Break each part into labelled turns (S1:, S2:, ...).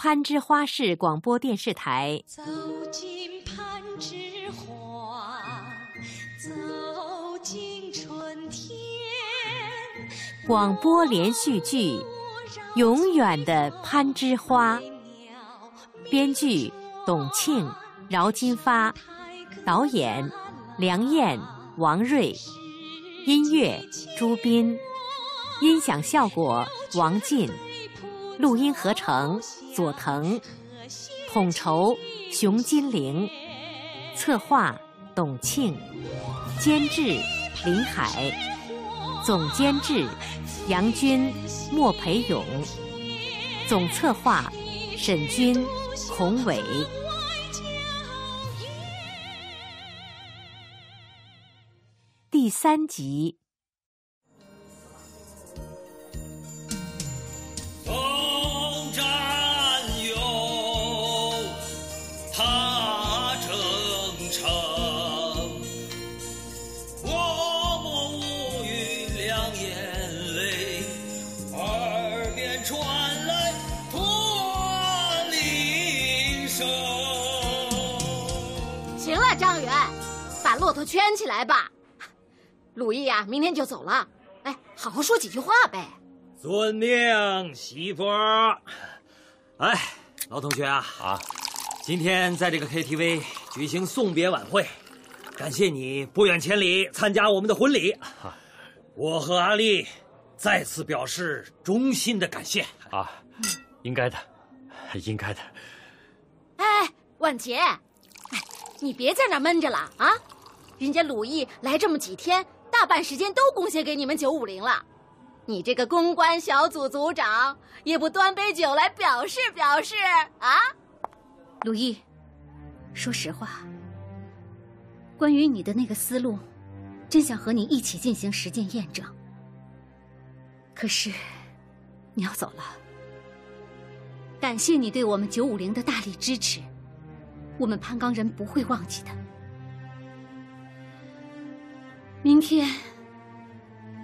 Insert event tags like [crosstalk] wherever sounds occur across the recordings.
S1: 攀枝花市广播电视台。
S2: 走进攀枝花，走进春天。
S1: 广播连续剧《永远的攀枝花》，编剧董庆、饶金发，导演梁燕、王瑞，音乐朱斌，音响效果王进，录音合成佐藤，统筹熊金玲，策划董庆，监制林海，总监制杨军、莫培勇，总策划沈军、孔伟。第三集。
S3: 把骆驼圈起来吧。鲁毅呀、明天就走了。哎，好好说几句话呗。
S4: 遵命，媳妇儿。哎，老同学啊，
S5: 啊，
S4: 今天在这个 KTV 举行送别晚会，感谢你不远千里参加我们的婚礼。我和阿丽再次表示衷心的感谢。
S5: 啊，应该的，应该的。
S3: 哎，婉杰，哎，你别在那闷着了啊！人家鲁毅来这么几天，大半时间都贡献给你们九五零了。你这个公关小组组长也不端杯酒来表示表示啊？
S6: 鲁毅，说实话，关于你的那个思路，真想和你一起进行实践验证。可是，你要走了，感谢你对我们九五零的大力支持，我们攀钢人不会忘记的。明天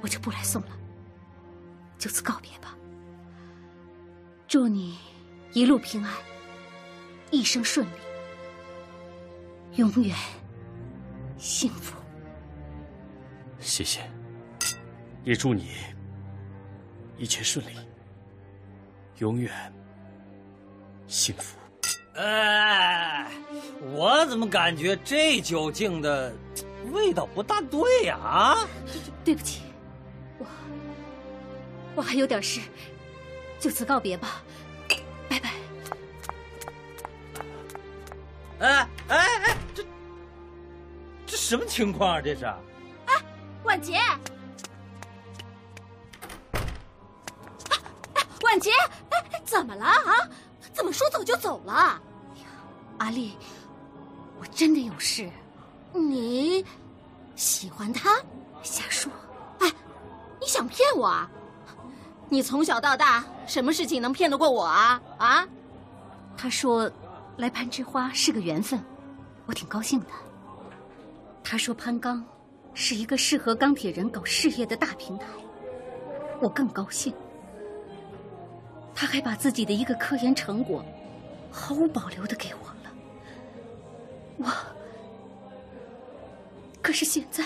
S6: 我就不来送了，就此告别吧。祝你一路平安。一生顺利，永远幸福。
S5: 谢谢，也祝你一切顺利，永远幸福。
S4: 哎，我怎么感觉这酒敬的味道不大对呀、啊？
S6: 对不起，我我还有点事，就此告别吧，拜拜。
S4: 哎哎哎，这这什么情况啊？这是？
S3: 哎万杰，啊哎万杰，哎，怎么了啊？怎么说走就走了？
S6: 阿丽，我真的有事，
S3: 你喜欢他？
S6: 瞎说。
S3: 哎，你想骗我啊？你从小到大，什么事情能骗得过我啊？啊？
S6: 他说，来攀枝花是个缘分，我挺高兴的。他说攀钢是一个适合钢铁人搞事业的大平台，我更高兴。他还把自己的一个科研成果毫无保留的给我了。我，可是现在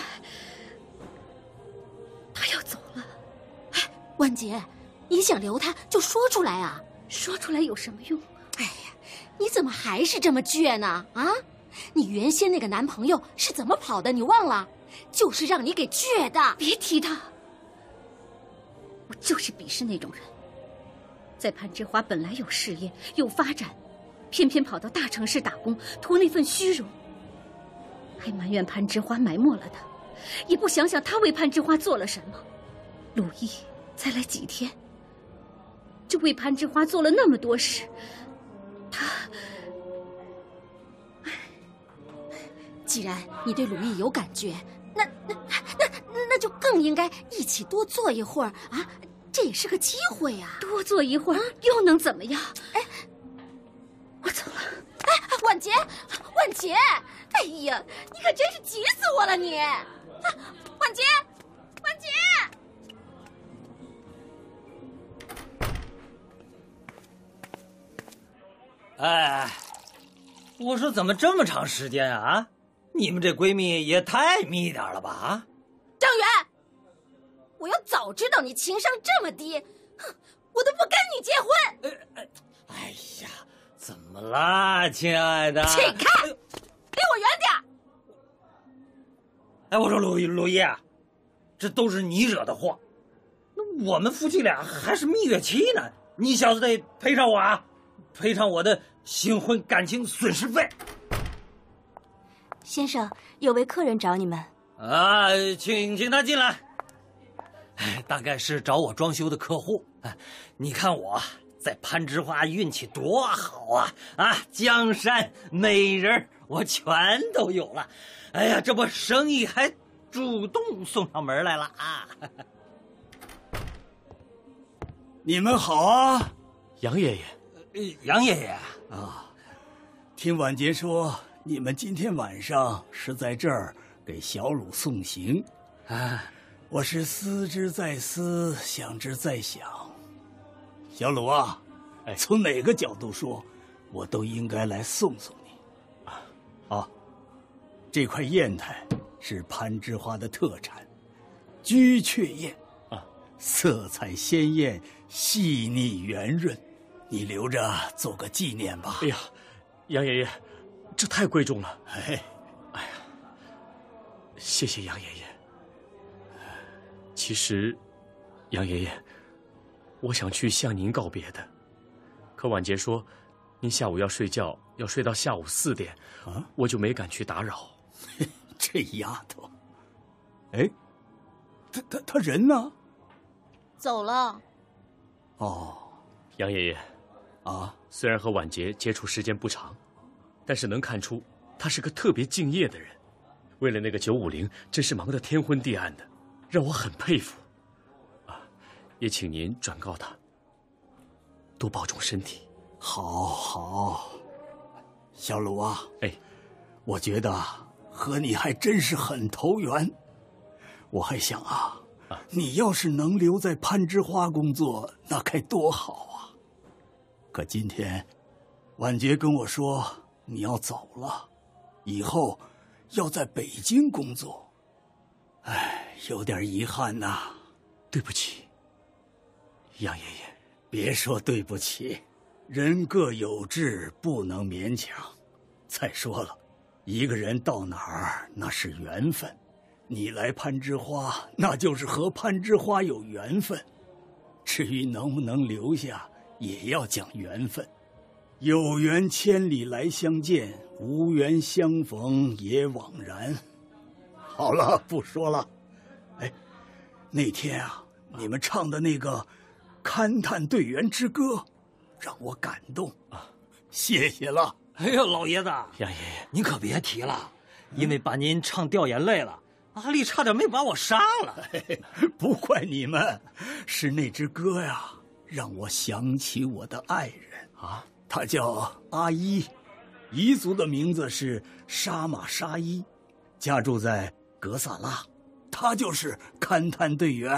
S6: 他要走了，哎
S3: 万杰，你想留他就说出来啊！
S6: 说出来有什么用？
S3: 哎呀，你怎么还是这么倔呢？啊，你原先那个男朋友是怎么跑的？你忘了？就是让你给倔的。
S6: 别提他，我就是鄙视那种人。在攀枝花本来有事业有发展，偏偏跑到大城市打工，图那份虚荣，还埋怨攀枝花埋没了他，也不想想他为攀枝花做了什么。鲁毅才来几天，就为攀枝花做了那么多事，他
S3: 既然你对鲁毅有感觉，那那那那就更应该一起多坐一会儿啊！这也是个机会呀、
S6: 多坐一会儿又能怎么样？
S3: 哎，
S6: 我走了。
S3: 哎，万杰，万杰，哎呀，你可真是急死我了你！啊，万杰，婉杰。
S4: 哎，我说怎么这么长时间啊？你们这闺蜜也太密点了吧？啊！
S3: 张元，我要早知道你情商这么低，哼，我都不跟你结婚。
S4: 哎呀，怎么啦，亲爱的？
S3: 请开，离我远点！
S4: 哎，我说鲁鲁叶，这都是你惹的祸。那我们夫妻俩还是蜜月期呢，你小子得赔偿我啊，赔偿我的新婚感情损失费。
S7: 先生，有位客人找你们。
S4: 啊，请请他进来。哎，大概是找我装修的客户。哎，你看我在攀枝花运气多好啊！啊，江山美人我全都有了。哎呀，这不生意还主动送上门来了啊！
S8: 你们好啊，
S5: 杨爷爷。
S4: 杨爷爷
S8: 啊，听婉杰说。你们今天晚上是在这儿给小鲁送行，啊，我是思之在思，想之在想。小鲁啊，哎，从哪个角度说，我都应该来送送这块砚台是攀枝花的特产，居雀砚，啊，色彩鲜艳，细腻圆润，你留着做个纪念吧。
S5: 哎呀，杨爷爷。这太贵重了，
S8: 哎，
S5: 哎呀，谢谢杨爷爷。其实，杨爷爷，我想去向您告别的，可婉杰说，您下午要睡觉，要睡到下午四点，啊，我就没敢去打扰。[laughs]
S8: 这丫头，哎，她她她人呢？
S3: 走了。
S8: 哦，
S5: 杨爷爷，啊，虽然和婉杰接触时间不长。但是能看出，他是个特别敬业的人，为了那个九五零，真是忙得天昏地暗的，让我很佩服。啊，也请您转告他，多保重身体。
S8: 好，好，小鲁啊，
S5: 哎，
S8: 我觉得和你还真是很投缘。我还想啊，你要是能留在攀枝花工作，那该多好啊。可今天，婉杰跟我说。你要走了，以后要在北京工作，哎，有点遗憾呐。
S5: 对不起，杨爷爷。
S8: 别说对不起，人各有志，不能勉强。再说了，一个人到哪儿那是缘分，你来攀枝花，那就是和攀枝花有缘分。至于能不能留下，也要讲缘分。有缘千里来相见，无缘相逢也枉然。好了，不说了。哎，那天啊，你们唱的那个《勘探队员之歌》，让我感动啊！谢谢了。
S4: 哎呦，老爷子，
S5: 杨爷爷，
S4: 您可别提了，因为把您唱掉眼泪了，阿丽差点没把我杀了。
S8: 不怪你们，是那支歌呀，让我想起我的爱人啊。他叫阿依，彝族的名字是沙玛沙依，家住在格萨拉，他就是勘探队员。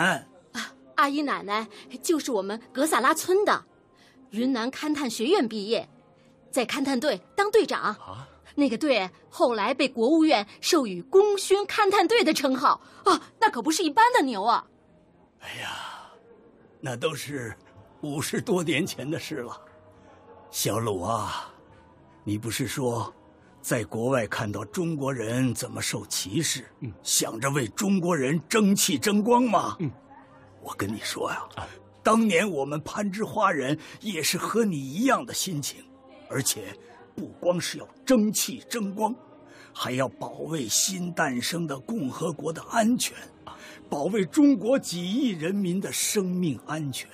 S3: 啊，阿依奶奶就是我们格萨拉村的，云南勘探学院毕业，在勘探队当队长。啊，那个队后来被国务院授予功勋勘探队的称号。啊，那可不是一般的牛啊！
S8: 哎呀，那都是五十多年前的事了。小鲁啊，你不是说在国外看到中国人怎么受歧视，嗯，想着为中国人争气争光吗？嗯，我跟你说呀，当年我们攀枝花人也是和你一样的心情，而且不光是要争气争光，还要保卫新诞生的共和国的安全，保卫中国几亿人民的生命安全。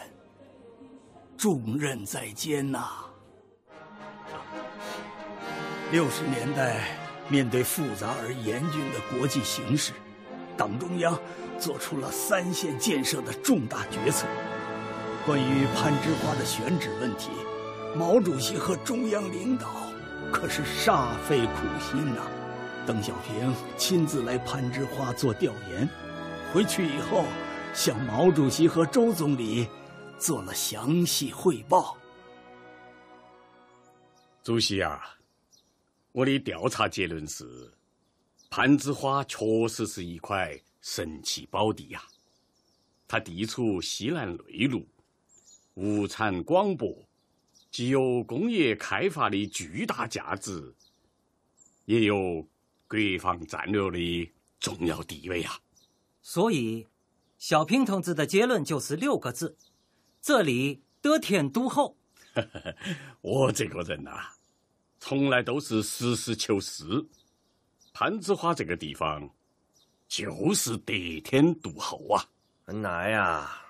S8: 重任在肩呐。六十年代，面对复杂而严峻的国际形势，党中央做出了三线建设的重大决策。关于攀枝花的选址问题，毛主席和中央领导可是煞费苦心呐。邓小平亲自来攀枝花做调研，回去以后向毛主席和周总理做了详细汇报。
S9: 主席啊，我的调查结论是，攀枝花确实是一块神奇宝地呀。它地处西南内陆，物产广博，既有工业开发的巨大价值，也有国防战略的重要地位啊。
S4: 所以，小平同志的结论就是六个字：这里得天独厚。
S9: 我这个人呐，从来都是实事求是。攀枝花这个地方，就是得天独厚啊。
S10: 恩来呀，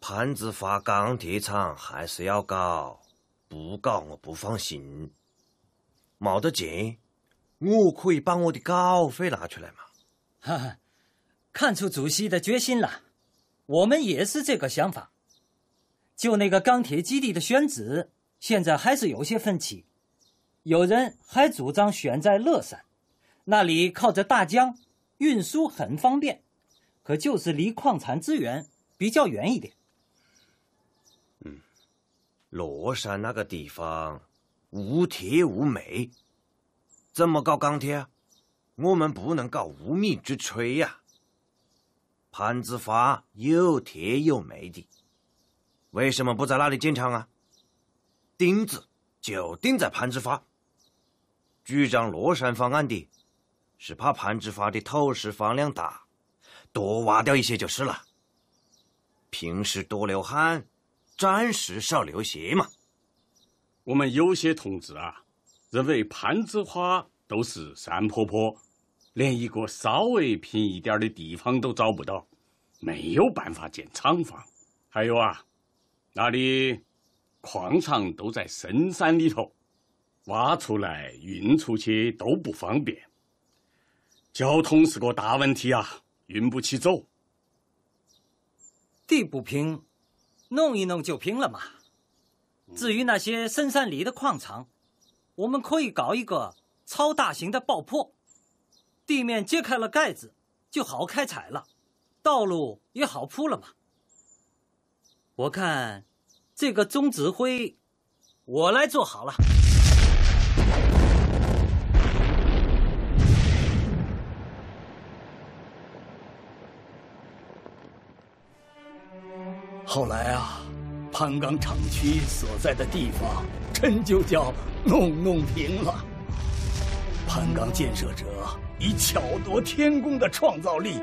S10: 攀枝花钢铁厂还是要搞，不搞我不放心。没得钱，我可以把我的稿费拿出来嘛。
S4: 哈哈，看出主席的决心了，我们也是这个想法。就那个钢铁基地的选址，现在还是有些分歧。有人还主张选在乐山，那里靠着大江，运输很方便。可就是离矿产资源比较远一点。
S10: 乐山那个地方无铁无煤，怎么搞钢铁啊？我们不能搞无米之炊呀。攀枝花有铁有煤的，为什么不在那里建厂啊？钉子就钉在攀枝花。主张乐山方案的，是怕攀枝花的投石放量大。多挖掉一些就是了。平时多流汗，战时少流血嘛。
S9: 我们有些同志啊，认为攀枝花都是山坡坡，连一个稍微平一点的地方都找不到，没有办法建厂房。还有啊，那里矿场都在深山里头，挖出来运出去都不方便，交通是个大问题啊。运不起走，
S4: 地不平，弄一弄就平了嘛。至于那些深山里的矿场，我们可以搞一个超大型的爆破，地面揭开了盖子，就好开采了，道路也好铺了嘛。我看这个总指挥，我来做好了。
S8: 后来啊，潘岗厂区所在的地方真就叫弄弄平了。潘岗建设者以巧夺天工的创造力，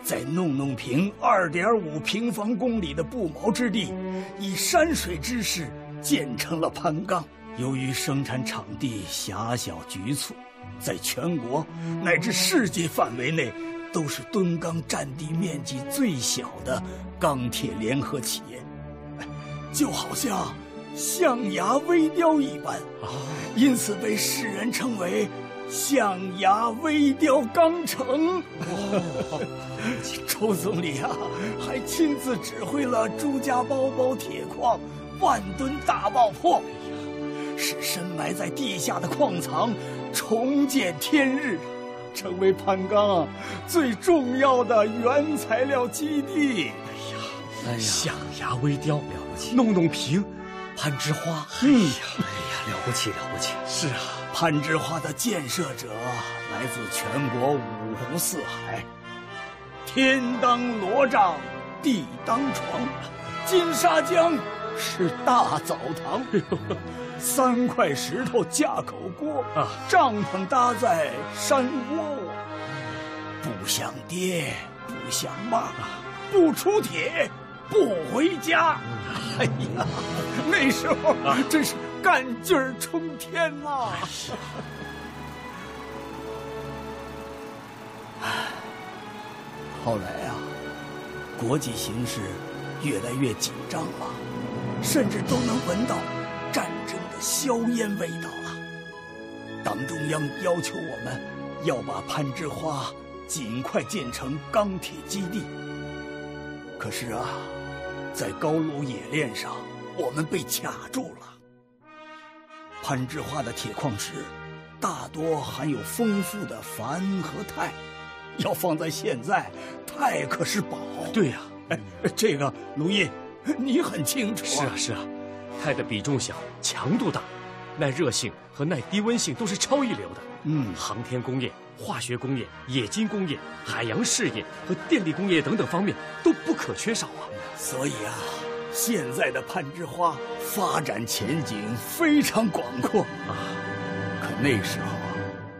S8: 在弄弄平二点五平方公里的不毛之地，以山水之势建成了潘岗。由于生产场地狭小局促，在全国乃至世界范围内。都是吨钢占地面积最小的钢铁联合企业，就好像象牙微雕一般，因此被世人称为“象牙微雕钢城”。周总理啊，还亲自指挥了朱家包包铁矿万吨大爆破，使深埋在地下的矿藏重见天日。成为攀钢最重要的原材料基地。
S5: 哎呀，哎呀象牙微雕了不起，弄弄平，攀枝花。
S4: 哎呀，哎呀，了不起了不起。
S8: 是啊，攀枝花的建设者来自全国五湖四海。天当罗帐，地当床，金沙江是大澡堂。[laughs] 三块石头架口锅，啊帐篷搭在山窝窝。不想爹，不想妈，不出铁，不回家。哎呀，那时候真是干劲儿冲天呐！后来啊，国际形势越来越紧张了，甚至都能闻到。战争的硝烟味道了。党中央要求我们要把攀枝花尽快建成钢铁基地。可是啊，在高卢冶炼上，我们被卡住了。攀枝花的铁矿石大多含有丰富的钒和钛，要放在现在，钛可是宝。
S5: 对呀，
S8: 哎，这个卢毅，你很清楚。
S5: 是啊，是啊。钛的比重小，强度大，耐热性和耐低温性都是超一流的。
S8: 嗯，
S5: 航天工业、化学工业、冶金工业、海洋事业和电力工业等等方面都不可缺少啊。
S8: 所以啊，现在的攀枝花发展前景非常广阔啊。可那时候啊，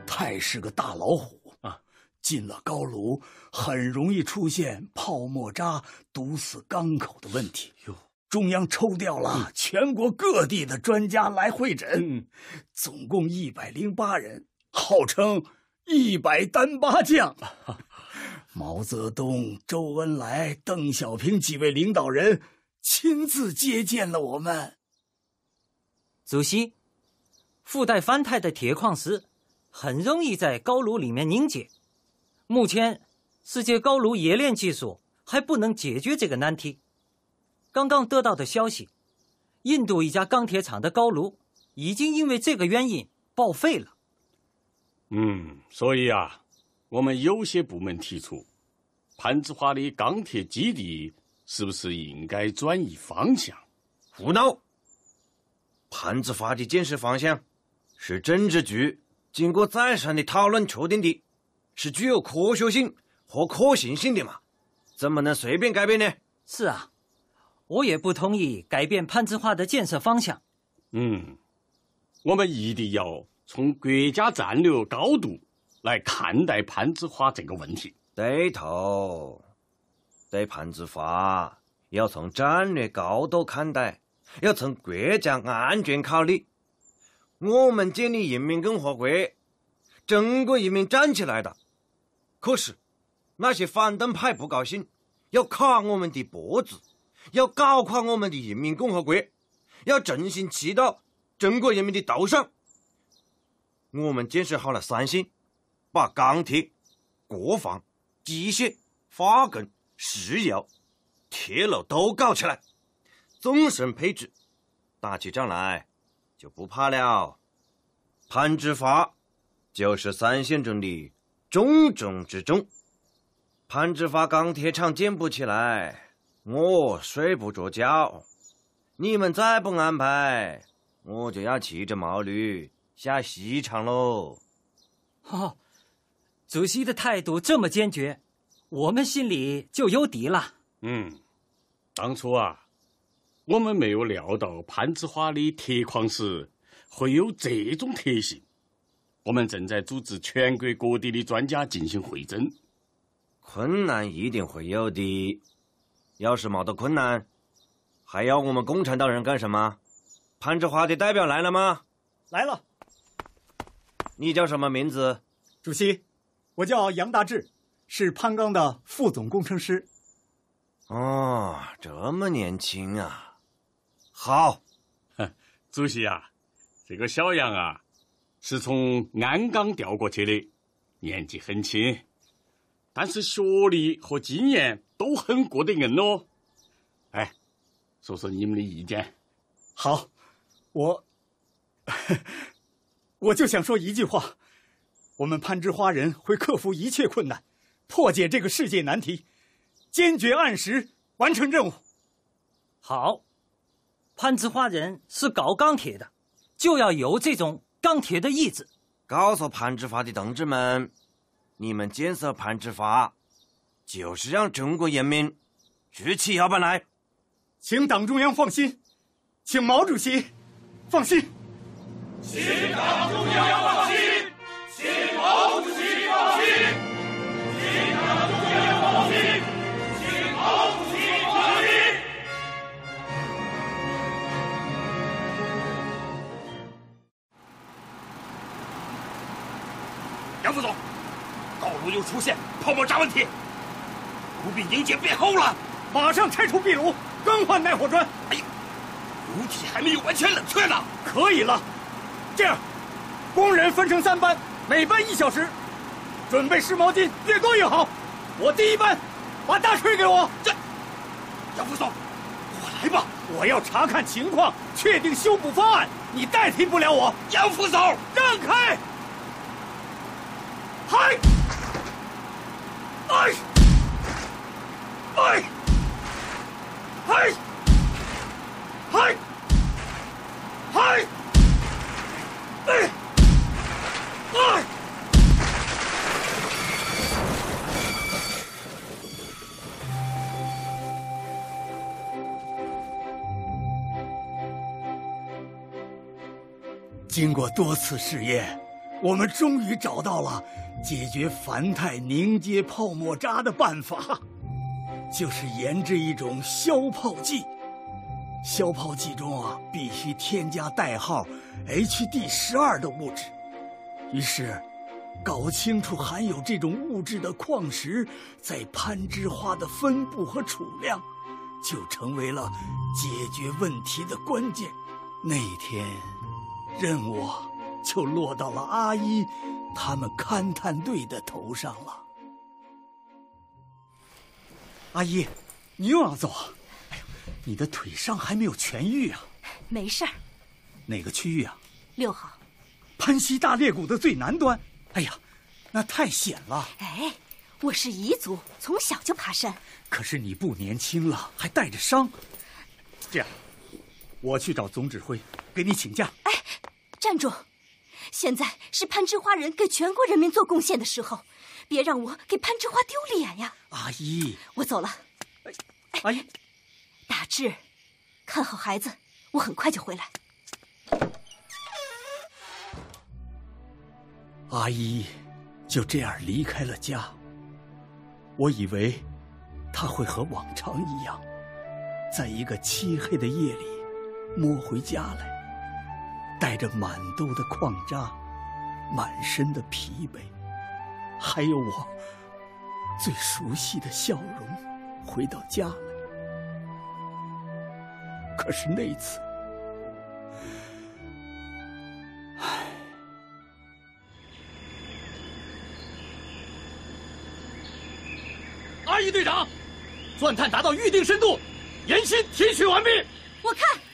S8: 太是个大老虎啊，进了高炉很容易出现泡沫渣堵死缸口的问题。哟。中央抽调了全国各地的专家来会诊，总共一百零八人，号称“一百单八将”。[laughs] 毛泽东、周恩来、邓小平几位领导人亲自接见了我们。
S4: 主席，附带翻态的铁矿石很容易在高炉里面凝结。目前，世界高炉冶炼技术还不能解决这个难题。刚刚得到的消息，印度一家钢铁厂的高炉已经因为这个原因报废了。
S9: 嗯，所以啊，我们有些部门提出，攀枝花的钢铁基地是不是应该转移方向？
S10: 胡闹！攀枝花的建设方向是政治局经过再三的讨论确定的，是具有科学性和可行性的嘛？怎么能随便改变呢？
S4: 是啊。我也不同意改变攀枝花的建设方向。
S9: 嗯，我们一定要从国家战略高度来看待攀枝花这个问题。
S10: 对头，对攀枝花要从战略高度看待，要从国家安全考虑。我们建立人民共和国，中国人民站起来了，可是那些反动派不高兴，要卡我们的脖子。要搞垮我们的人民共和国，要重新骑到中国人民的头上。我们建设好了三线，把钢铁、国防、机械、化工、石油、铁路都搞起来，纵深配置，打起仗来就不怕了。攀枝花就是三线中的重中之重。攀枝花钢铁厂建不起来。我睡不着觉，你们再不安排，我就要骑着毛驴下西厂喽。
S4: 哦，主席的态度这么坚决，我们心里就有底了。
S9: 嗯，当初啊，我们没有料到攀枝花的铁矿石会有这种特性。我们正在组织全国各地的专家进行会诊。
S10: 困难一定会有的。要是没得困难，还要我们共产党人干什么？攀枝花的代表来了吗？
S8: 来了。
S10: 你叫什么名字？
S8: 主席，我叫杨大志，是攀钢的副总工程师。
S10: 哦，这么年轻啊！好，
S9: 主席啊，这个小杨啊，是从鞍钢调过去的，年纪很轻，但是学历和经验。都很过得硬哦，哎，说说你们的意见。
S8: 好，我 [laughs] 我就想说一句话：我们攀枝花人会克服一切困难，破解这个世界难题，坚决按时完成任务。
S4: 好，攀枝花人是搞钢铁的，就要有这种钢铁的意志。
S10: 告诉攀枝花的同志们，你们建设攀枝花。就是让中国人民举起摇板来，
S8: 请党中央放心，请毛主席放心，
S11: 请党中央放心，请毛主席放心，请党中央放心，请毛主席放心。
S12: 杨副总，道路又出现泡沫渣问题。炉壁凝结变厚了，
S8: 马上拆除壁炉，更换耐火砖。哎呦，
S12: 炉体还没有完全冷却呢。
S8: 可以了，这样，工人分成三班，每班一小时，准备湿毛巾，越多越好。我第一班，把大锤给我。
S12: 这，杨副总，我来吧。
S8: 我要查看情况，确定修补方案。你代替不了我，
S12: 杨副总，
S8: 让开。嗨，经过多次试验，我们终于找到了解决凡泰凝结泡沫渣的办法，就是研制一种消泡剂。消泡剂中啊，必须添加代号 HD 十二的物质。于是，搞清楚含有这种物质的矿石在攀枝花的分布和储量，就成为了解决问题的关键。那一天，任务就落到了阿一他们勘探队的头上了。阿一，你又要走啊？哎呦，你的腿伤还没有痊愈啊？
S7: 没事儿。
S8: 哪个区域啊？
S7: 六号。
S8: 潘西大裂谷的最南端。哎呀，那太险了。
S7: 哎，我是彝族，从小就爬山。
S8: 可是你不年轻了，还带着伤。这样。我去找总指挥，给你请假。
S7: 哎，站住！现在是攀枝花人给全国人民做贡献的时候，别让我给攀枝花丢脸呀！
S8: 阿姨，
S7: 我走了。
S8: 阿姨，
S7: 大志，看好孩子，我很快就回来。
S8: 阿姨就这样离开了家。我以为他会和往常一样，在一个漆黑的夜里。摸回家来，带着满肚的矿渣，满身的疲惫，还有我最熟悉的笑容，回到家来。可是那次，唉，
S5: 阿姨队长，钻探达到预定深度，岩心提取完毕。
S7: 我看。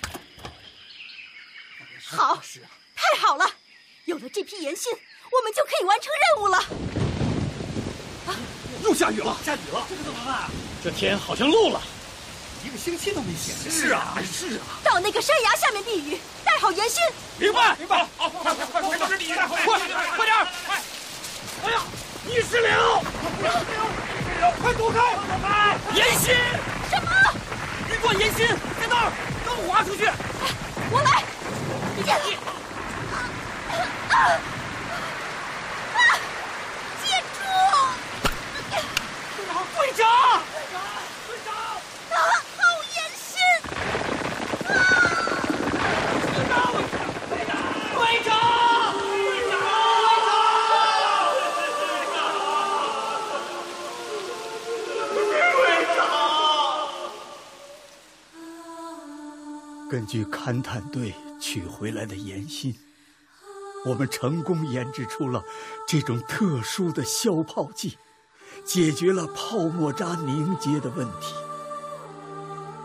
S7: 好，是啊太好了！有了这批盐心，我们就可以完成任务了。
S5: 啊，又下雨了！
S12: 下雨了，
S5: 这可怎么办？这天好像漏了，
S12: 一个星期都没下。
S5: 是啊，是啊。
S7: 到那个山崖下面避雨，带好盐心。
S5: 明白，
S12: 明白。好，快快快，快快
S5: 快快点！快！哎呀，泥石流！
S12: 快躲开！躲开！
S5: 盐心！
S7: 什么？
S5: 一罐盐心在那儿，刚滑出去。
S7: 我来。
S8: 根据勘探队。取回来的盐心，我们成功研制出了这种特殊的消泡剂，解决了泡沫渣凝结的问题。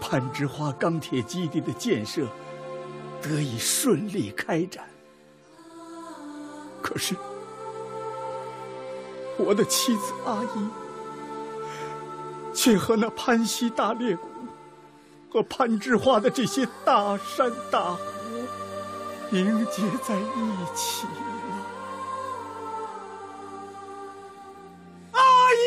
S8: 攀枝花钢铁基地的建设得以顺利开展。可是，我的妻子阿姨却和那潘西大裂谷和攀枝花的这些大山大河。凝结在一起了，阿姨。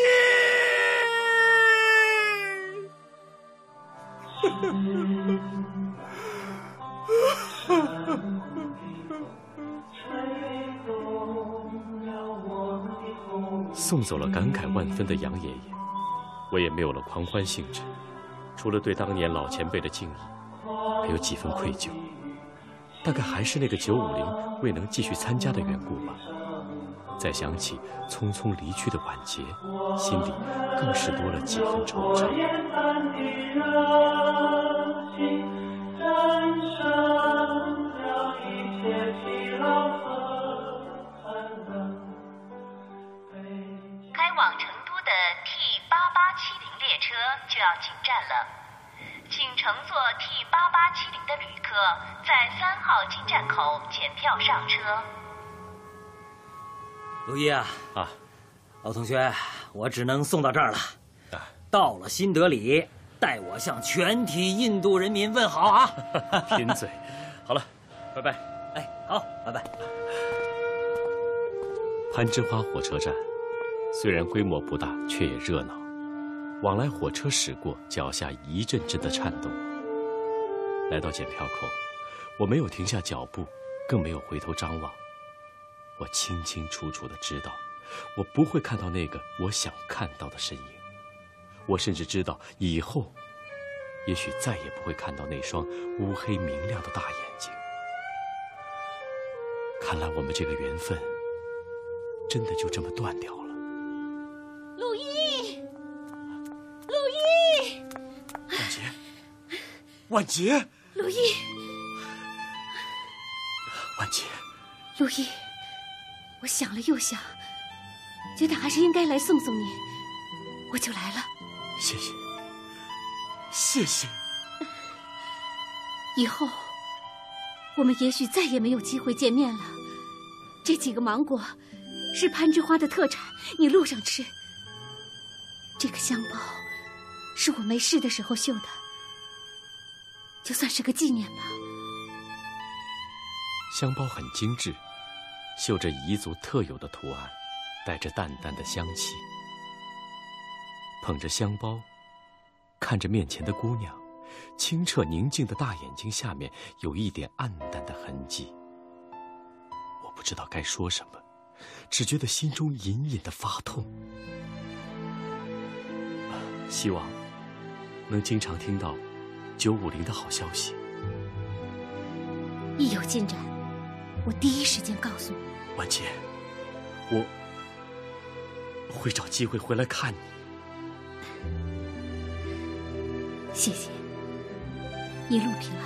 S5: 送走了感慨万分的杨爷爷，我也没有了狂欢兴致，除了对当年老前辈的敬意，还有几分愧疚。大概还是那个九五零未能继续参加的缘故吧。再想起匆匆离去的晚节，心里更是多了几分惆怅。
S13: 开往成都的 T 八八七零列车就要进站了。请乘坐 T 八八七零的旅客在三号进站口检票上车。
S4: 陆一啊啊，老同学，我只能送到这儿了。到了新德里，代我向全体印度人民问好啊！[laughs]
S5: 贫嘴，好了，拜拜。
S4: 哎，好，拜拜。
S5: 攀枝花火车站虽然规模不大，却也热闹。往来火车驶过，脚下一阵阵的颤动。来到检票口，我没有停下脚步，更没有回头张望。我清清楚楚的知道，我不会看到那个我想看到的身影。我甚至知道，以后也许再也不会看到那双乌黑明亮的大眼睛。看来我们这个缘分，真的就这么断掉了。
S6: 陆毅，
S5: 婉洁，
S6: 陆毅，
S5: 婉洁，
S6: 陆毅，我想了又想，觉得还是应该来送送你，我就来了。
S5: 谢谢，谢谢。
S6: 以后。我们也许再也没有机会见面了。这几个芒果是攀枝花的特产，你路上吃。这个香包是我没事的时候绣的，就算是个纪念吧。
S5: 香包很精致，绣着彝族特有的图案，带着淡淡的香气。捧着香包，看着面前的姑娘。清澈宁静的大眼睛下面有一点暗淡的痕迹，我不知道该说什么，只觉得心中隐隐的发痛。希望能经常听到九五零的好消息。
S6: 一有进展，我第一时间告诉你。
S5: 婉晴，我会找机会回来看你。
S6: 谢谢。一路平安，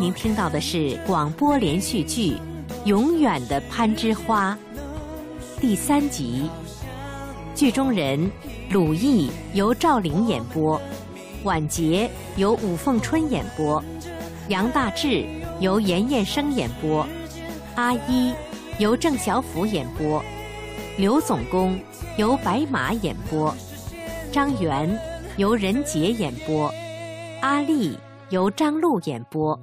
S1: 您听到的是广播连续剧《永远的攀枝花》第三集，剧中人鲁毅由赵玲演播，婉洁由武凤春演播，杨大志由严彦生演播，阿一由郑小甫演播，刘总工由白马演播，张元由任杰演播，阿丽。由张璐演播，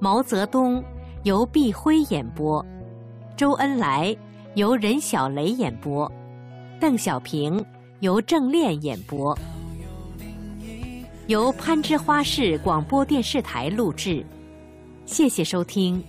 S1: 毛泽东由毕辉演播，周恩来由任小雷演播，邓小平由郑炼演播，由攀枝花市广播电视台录制，谢谢收听。